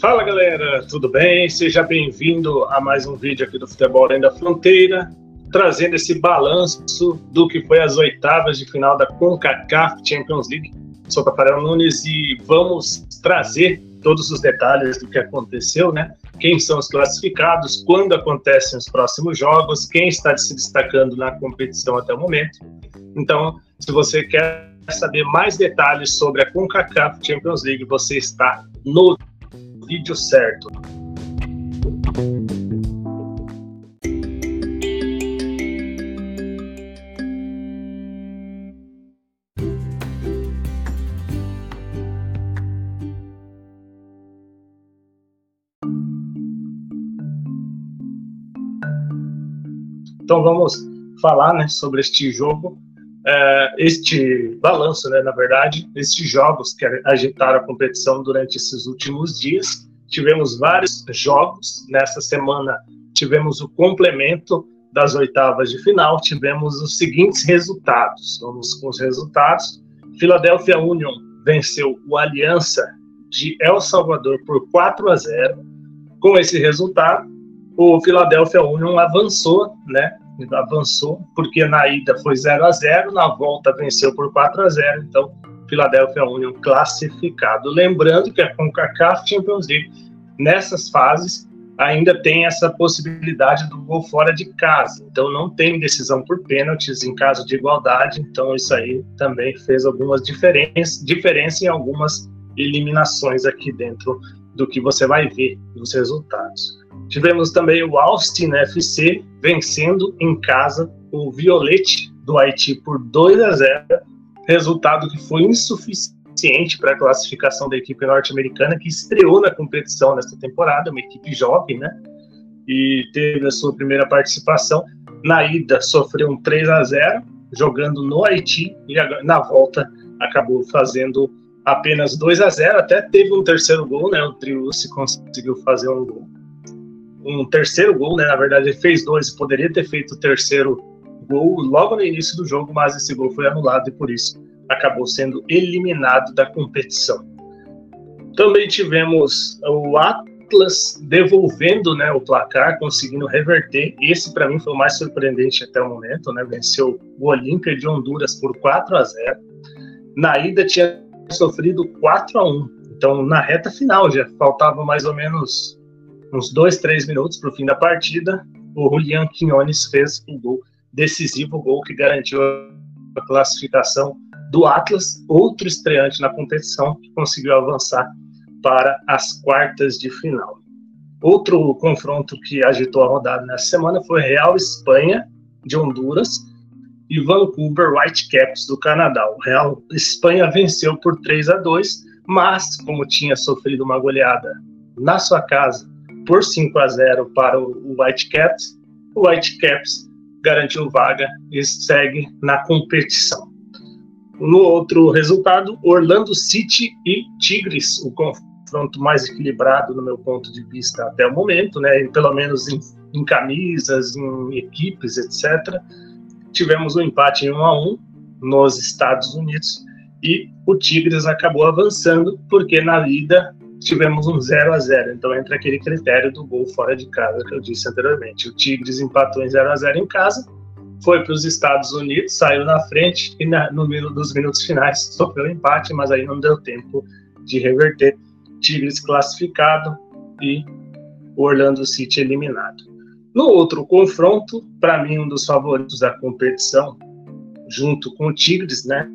Fala galera, tudo bem? Seja bem-vindo a mais um vídeo aqui do Futebol Além da Fronteira, trazendo esse balanço do que foi as oitavas de final da CONCACAF Champions League. Sou Tafarel Nunes e vamos trazer todos os detalhes do que aconteceu, né? Quem são os classificados, quando acontecem os próximos jogos, quem está se destacando na competição até o momento. Então, se você quer saber mais detalhes sobre a CONCACAF Champions League, você está no vídeo certo. Então vamos falar né, sobre este jogo, é, este balanço, né, na verdade, estes jogos que agitaram a competição durante esses últimos dias. Tivemos vários jogos nessa semana. Tivemos o complemento das oitavas de final. Tivemos os seguintes resultados. Vamos com os resultados. Philadelphia Union venceu o Aliança de El Salvador por 4 a 0. Com esse resultado, o Philadelphia Union avançou, né? Avançou, porque na ida foi 0 a 0 na volta venceu por 4 a 0 então Philadelphia Union classificado. Lembrando que a CONCACAF Champions League, nessas fases, ainda tem essa possibilidade do gol fora de casa. Então não tem decisão por pênaltis em caso de igualdade. Então isso aí também fez algumas diferenças, diferença em algumas eliminações aqui dentro do que você vai ver nos resultados. Tivemos também o Austin FC vencendo em casa o Violete do Haiti por 2 a 0, resultado que foi insuficiente para a classificação da equipe norte-americana que estreou na competição nesta temporada, uma equipe jovem, né? E teve a sua primeira participação. Na ida sofreu um 3 a 0 jogando no Haiti e na volta acabou fazendo apenas 2 a 0 até teve um terceiro gol, né? O Triucci conseguiu fazer um gol um terceiro gol, né? Na verdade, ele fez dois, poderia ter feito o terceiro gol logo no início do jogo, mas esse gol foi anulado e por isso acabou sendo eliminado da competição. Também tivemos o Atlas devolvendo né, o placar, conseguindo reverter. Esse, para mim, foi o mais surpreendente até o momento. Né? Venceu o Olímpia de Honduras por 4 a 0 Na ida, tinha sofrido 4 a 1 Então, na reta final, já faltava mais ou menos uns dois, três minutos para o fim da partida, o Julian Quinones fez o um gol decisivo, o gol que garantiu a classificação do Atlas, outro estreante na competição que conseguiu avançar para as quartas de final. Outro confronto que agitou a rodada nessa semana foi Real Espanha de Honduras e Vancouver Whitecaps do Canadá. O Real Espanha venceu por 3 a 2, mas como tinha sofrido uma goleada na sua casa por 5 a 0 para o Whitecaps. O Whitecaps garantiu vaga e segue na competição. No outro resultado, Orlando City e Tigres, o confronto mais equilibrado no meu ponto de vista até o momento, né? Pelo menos em, em camisas, em equipes, etc. Tivemos um empate em 1 a 1 nos Estados Unidos e o Tigres acabou avançando porque na ida tivemos um 0 a 0 Então entra aquele critério do gol fora de casa que eu disse anteriormente. O Tigres empatou em 0 a 0 em casa, foi para os Estados Unidos, saiu na frente e na, no dos minutos finais sofreu empate, mas aí não deu tempo de reverter. Tigres classificado e Orlando City eliminado. No outro confronto, para mim um dos favoritos da competição, junto com o Tigres, né,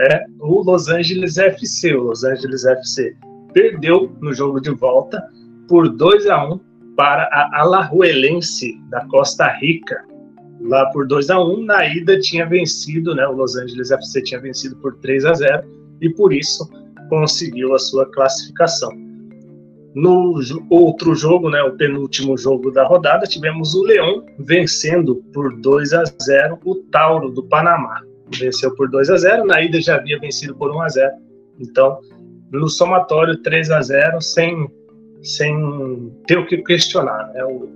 é o Los Angeles FC. O Los Angeles FC perdeu no jogo de volta por 2 a 1 para a Alajuelense da Costa Rica. Lá por 2 a 1 na ida tinha vencido, né, o Los Angeles FC tinha vencido por 3 a 0 e por isso conseguiu a sua classificação. No outro jogo, né, o penúltimo jogo da rodada, tivemos o Leão vencendo por 2 a 0 o Tauro do Panamá. Venceu por 2 a 0, na ida já havia vencido por 1 a 0. Então, no somatório 3 a 0 sem, sem ter o que questionar. Né? O,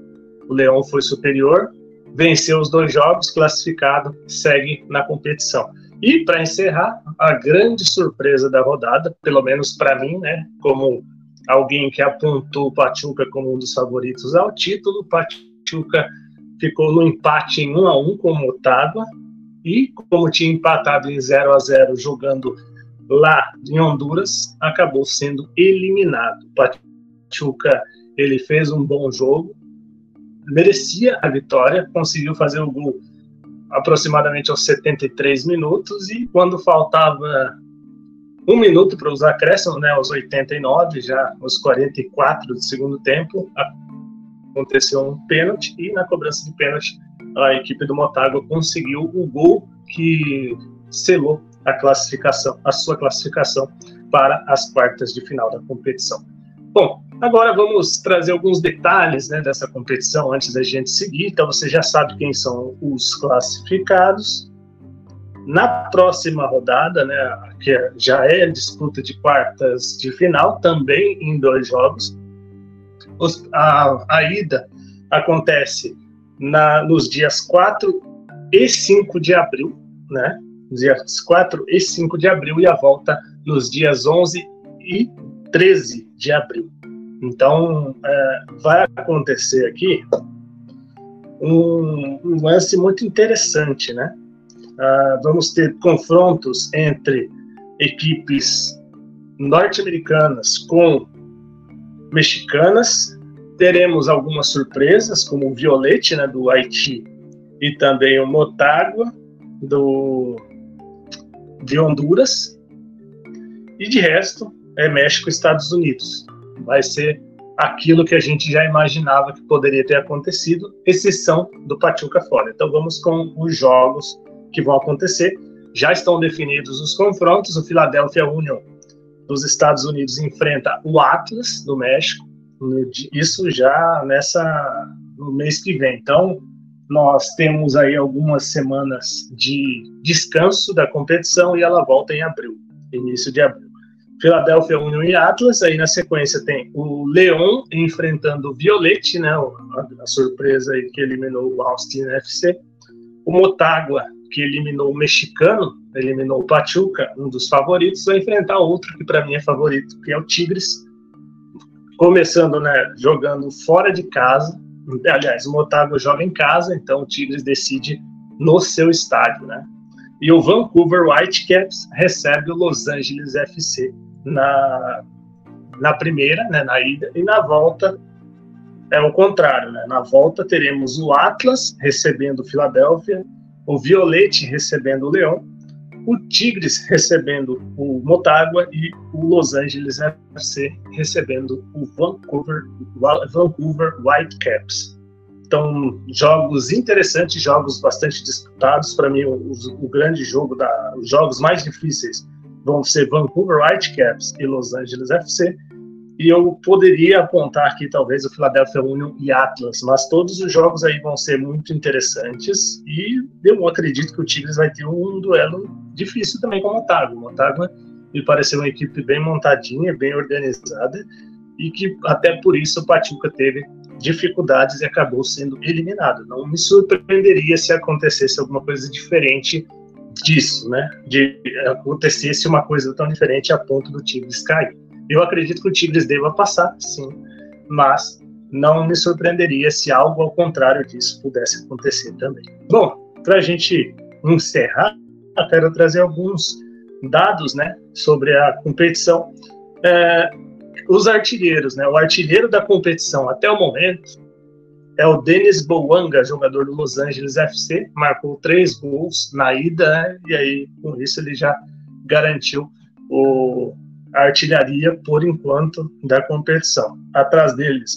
o Leão foi superior, venceu os dois jogos, classificado, segue na competição. E para encerrar, a grande surpresa da rodada, pelo menos para mim, né, como alguém que apontou o Pachuca como um dos favoritos ao título. Pachuca ficou no empate em 1 a 1 com o Motagua e como tinha empatado em 0 a 0 jogando lá em Honduras, acabou sendo eliminado. Pachuca ele fez um bom jogo, merecia a vitória, conseguiu fazer o gol aproximadamente aos 73 minutos e quando faltava um minuto para os acréscimos, né, aos 89, já aos 44 do segundo tempo, aconteceu um pênalti e na cobrança de pênalti a equipe do Motagua conseguiu o gol que selou a classificação, a sua classificação para as quartas de final da competição. Bom, agora vamos trazer alguns detalhes né, dessa competição antes da gente seguir. Então você já sabe quem são os classificados. Na próxima rodada, né, que já é disputa de quartas de final, também em dois jogos, os, a, a, ida acontece na, nos dias 4 e 5 de abril, né? Nos dias 4 e 5 de abril, e a volta nos dias 11 e 13 de abril. Então, é, vai acontecer aqui um, um lance muito interessante, né? Uh, vamos ter confrontos entre equipes norte-americanas com mexicanas. Teremos algumas surpresas, como o Violete, né, do Haiti, e também o Motagua, do, de Honduras. E de resto, é México e Estados Unidos. Vai ser aquilo que a gente já imaginava que poderia ter acontecido, exceção do Pachuca fora. Então vamos com os jogos que vão acontecer. Já estão definidos os confrontos. O Philadelphia Union dos Estados Unidos enfrenta o Atlas do México. Isso já nessa no mês que vem. Então nós temos aí algumas semanas de descanso da competição e ela volta em abril, início de abril. Philadelphia Union e Atlas, aí na sequência tem o Leon enfrentando o Violete, né, a, a surpresa aí que eliminou o Austin FC, o Motagua que eliminou o mexicano, eliminou o Pachuca, um dos favoritos, vai enfrentar outro que para mim é favorito, que é o Tigres. Começando, né, jogando fora de casa. Aliás, o Motagua joga em casa, então o Tigres decide no seu estádio, né? E o Vancouver Whitecaps recebe o Los Angeles FC na, na primeira, né, na ida, e na volta é o contrário, né? Na volta teremos o Atlas recebendo o Philadelphia o Violete recebendo o Leão, o Tigres recebendo o Motagua e o Los Angeles FC recebendo o Vancouver, Vancouver Whitecaps. Então, jogos interessantes, jogos bastante disputados. Para mim, o, o, grande jogo, da, os jogos mais difíceis vão ser Vancouver Whitecaps e Los Angeles FC. E eu poderia apontar aqui talvez o Philadelphia Union e Atlas, mas todos os jogos aí vão ser muito interessantes e eu acredito que o Tigres vai ter um duelo difícil também com Motagua. O Motagua me pareceu uma equipe bem montadinha, bem organizada e que até por isso o Pachuca teve dificuldades e acabou sendo eliminado. Não me surpreenderia se acontecesse alguma coisa diferente disso, né? De acontecesse uma coisa tão diferente a ponto do Tigres cair. Eu acredito que o Tigres deva passar, sim, mas não me surpreenderia se algo ao contrário disso pudesse acontecer também. Bom, para a gente encerrar, quero trazer alguns dados né, sobre a competição. É, os artilheiros, né, o artilheiro da competição até o momento é o Denis Bouanga, jogador do Los Angeles FC, marcou três gols na ida, né, e aí com isso ele já garantiu o a artilharia por enquanto da competição. Atrás deles,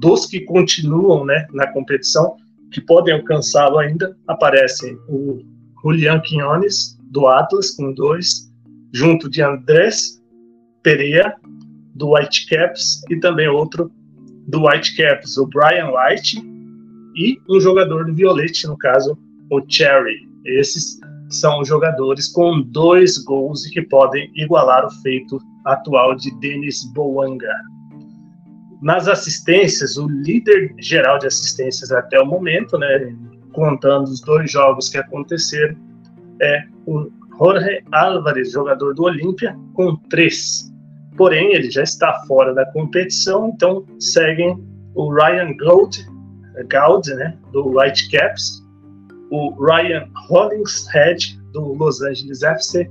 dos que continuam né, na competição, que podem alcançá-lo ainda, aparecem o Julian Quinones, do Atlas, com dois, junto de Andrés Pereira, do Whitecaps, e também outro do Whitecaps, o Brian White, e um jogador do Violete, no caso, o Cherry. Esses são jogadores com dois gols e que podem igualar o feito atual de Denis Boanga. Nas assistências, o líder geral de assistências até o momento, né, contando os dois jogos que aconteceram, é o Jorge Álvares, jogador do Olímpia, com três. porém ele já está fora da competição, então seguem o Ryan Gold, Gould, né, do Whitecaps, o Ryan Hollingshead, do Los Angeles FC,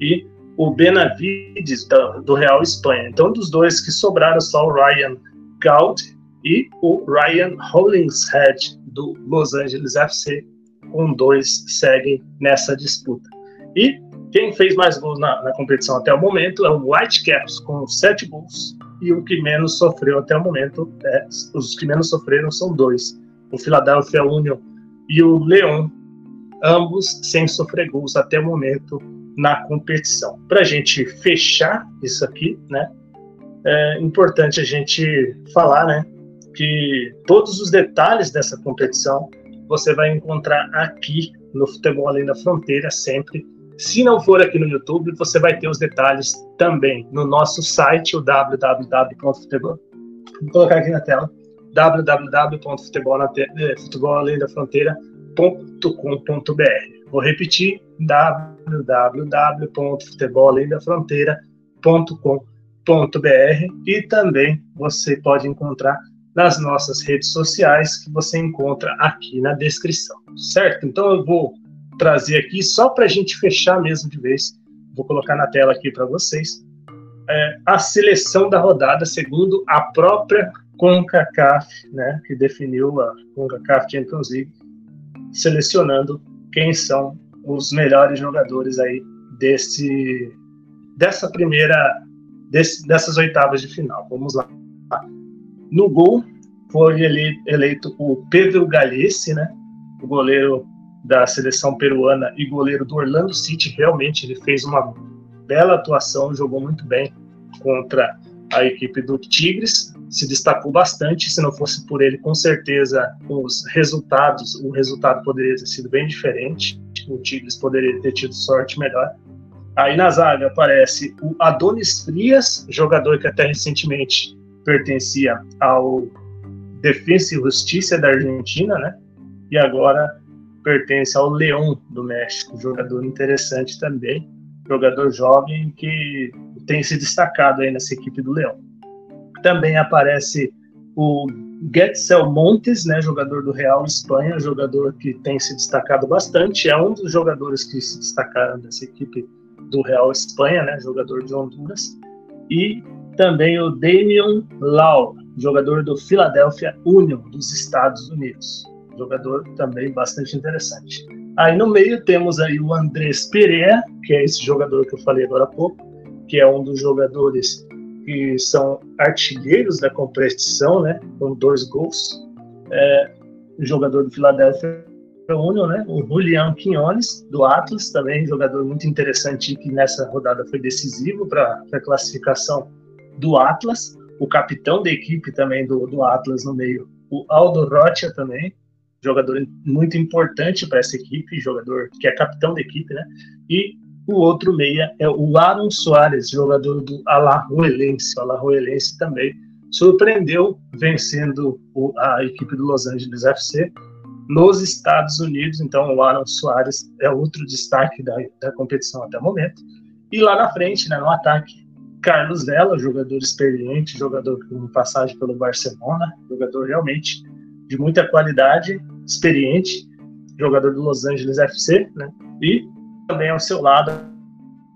e o Benavides, do, do Real Espanha. Então, dos dois que sobraram, só o Ryan Gould e o Ryan Hollingshead, do Los Angeles FC, com dois seguem nessa disputa. E quem fez mais gols na, na, competição até o momento é o Whitecaps, com sete gols, e o que menos sofreu até o momento, é, os que menos sofreram são dois, o Philadelphia Union e o Leon, ambos sem sofrer gols até o momento na competição. Para a gente fechar isso aqui, né, é importante a gente falar, né, que todos os detalhes dessa competição você vai encontrar aqui no Futebol Além da Fronteira sempre. Se não for aqui no YouTube, você vai ter os detalhes também no nosso site, o www.futebol. Vou colocar aqui na tela www.futebolalendafronteira.com.br. Vou repetir, www.futebolalendafronteira.com.br e também você pode encontrar nas nossas redes sociais que você encontra aqui na descrição, certo? Então eu vou trazer aqui só para a gente fechar mesmo de vez, vou colocar na tela aqui para vocês é, a seleção da rodada segundo a própria CONCACAF, né, que definiu a CONCACAF Champions League, selecionando quem são os melhores jogadores aí desse dessa primeira desse, dessas oitavas de final. Vamos lá. No gol foi ele, eleito o Pedro Galhesse, né? O goleiro da seleção peruana e goleiro do Orlando City. Realmente ele fez uma bela atuação, jogou muito bem contra a equipe do Tigres, se destacou bastante. Se não fosse por ele, com certeza os resultados, o resultado poderia ter sido bem diferente. O Tigres poderia ter tido sorte melhor. Aí na zaga aparece o Adonis Frias, jogador que até recentemente pertencia ao Defensa e Justiça da Argentina, né? E agora pertence ao Leão do México, jogador interessante também, jogador jovem que tem se destacado aí nessa equipe do Leão. Também aparece o Getzel Montes, né, jogador do Real Espanha, jogador que tem se destacado bastante, é um dos jogadores que se destacaram dessa equipe do Real Espanha, né, jogador de Honduras. E também o Damian Lau, jogador do Philadelphia Union dos Estados Unidos. Jogador também bastante interessante. Aí no meio temos aí o Andrés Pereira, que é esse jogador que eu falei agora há pouco, que é um dos jogadores que são artilheiros da competição, né, com dois gols. É, jogador do Philadelphia Union, né, o Julian Quinones, do Atlas, também jogador muito interessante que nessa rodada foi decisivo para a classificação do Atlas, o capitão da equipe também do, do Atlas no meio, o Aldo Rocha também, jogador muito importante para essa equipe, jogador que é capitão da equipe, né? E o outro meia é o Aaron Soares, jogador do Alajuelense. O Alajuelense também surpreendeu vencendo o, a equipe do Los Angeles FC nos Estados Unidos. Então, o Aaron Soares é outro destaque da, da competição até o momento. E lá na frente, né, no ataque, Carlos Vela, jogador experiente, jogador com passagem pelo Barcelona, jogador realmente de muita qualidade, experiente, jogador do Los Angeles FC, né? E também ao seu lado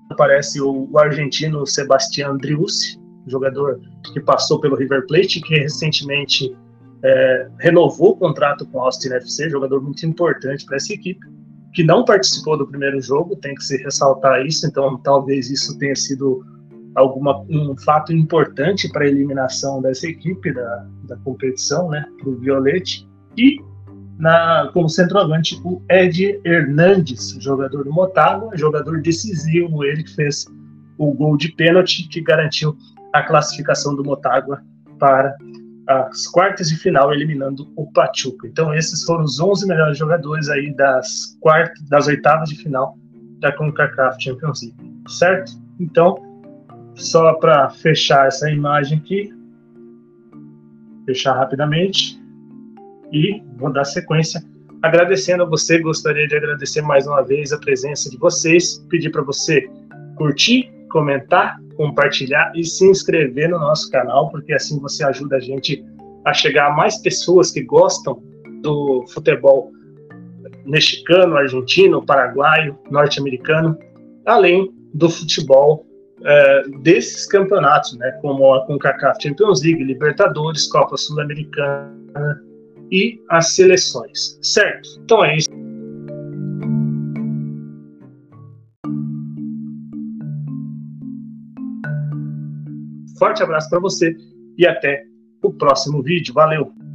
aparece o, o argentino Sebastián Driussi, jogador que passou pelo River Plate, que recentemente é, renovou o contrato com o Austin FC, jogador muito importante para essa equipe, que não participou do primeiro jogo, tem que se ressaltar isso, então talvez isso tenha sido alguma, um fato importante para a eliminação dessa equipe da, da competição, né, para o Violete. E na, como centroavante, o Ed Hernandes, jogador do Motagua, jogador decisivo, ele que fez o gol de pênalti que garantiu a classificação do Motagua para as quartas de final, eliminando o Pachuca. Então, esses foram os 11 melhores jogadores aí das quartas, das oitavas de final da CONCACAF Champions League, certo? Então, só para fechar essa imagem aqui, fechar rapidamente e vou dar sequência. Agradecendo a você, gostaria de agradecer mais uma vez a presença de vocês, pedir para você curtir, comentar, compartilhar e se inscrever no nosso canal, porque assim você ajuda a gente a chegar a mais pessoas que gostam do futebol mexicano, argentino, paraguaio, norte-americano, além do futebol é, desses campeonatos, né, como a CONCACAF Champions League, Libertadores, Copa Sul-Americana e as seleções, certo? Então é isso. Forte abraço para você e até o próximo vídeo. Valeu!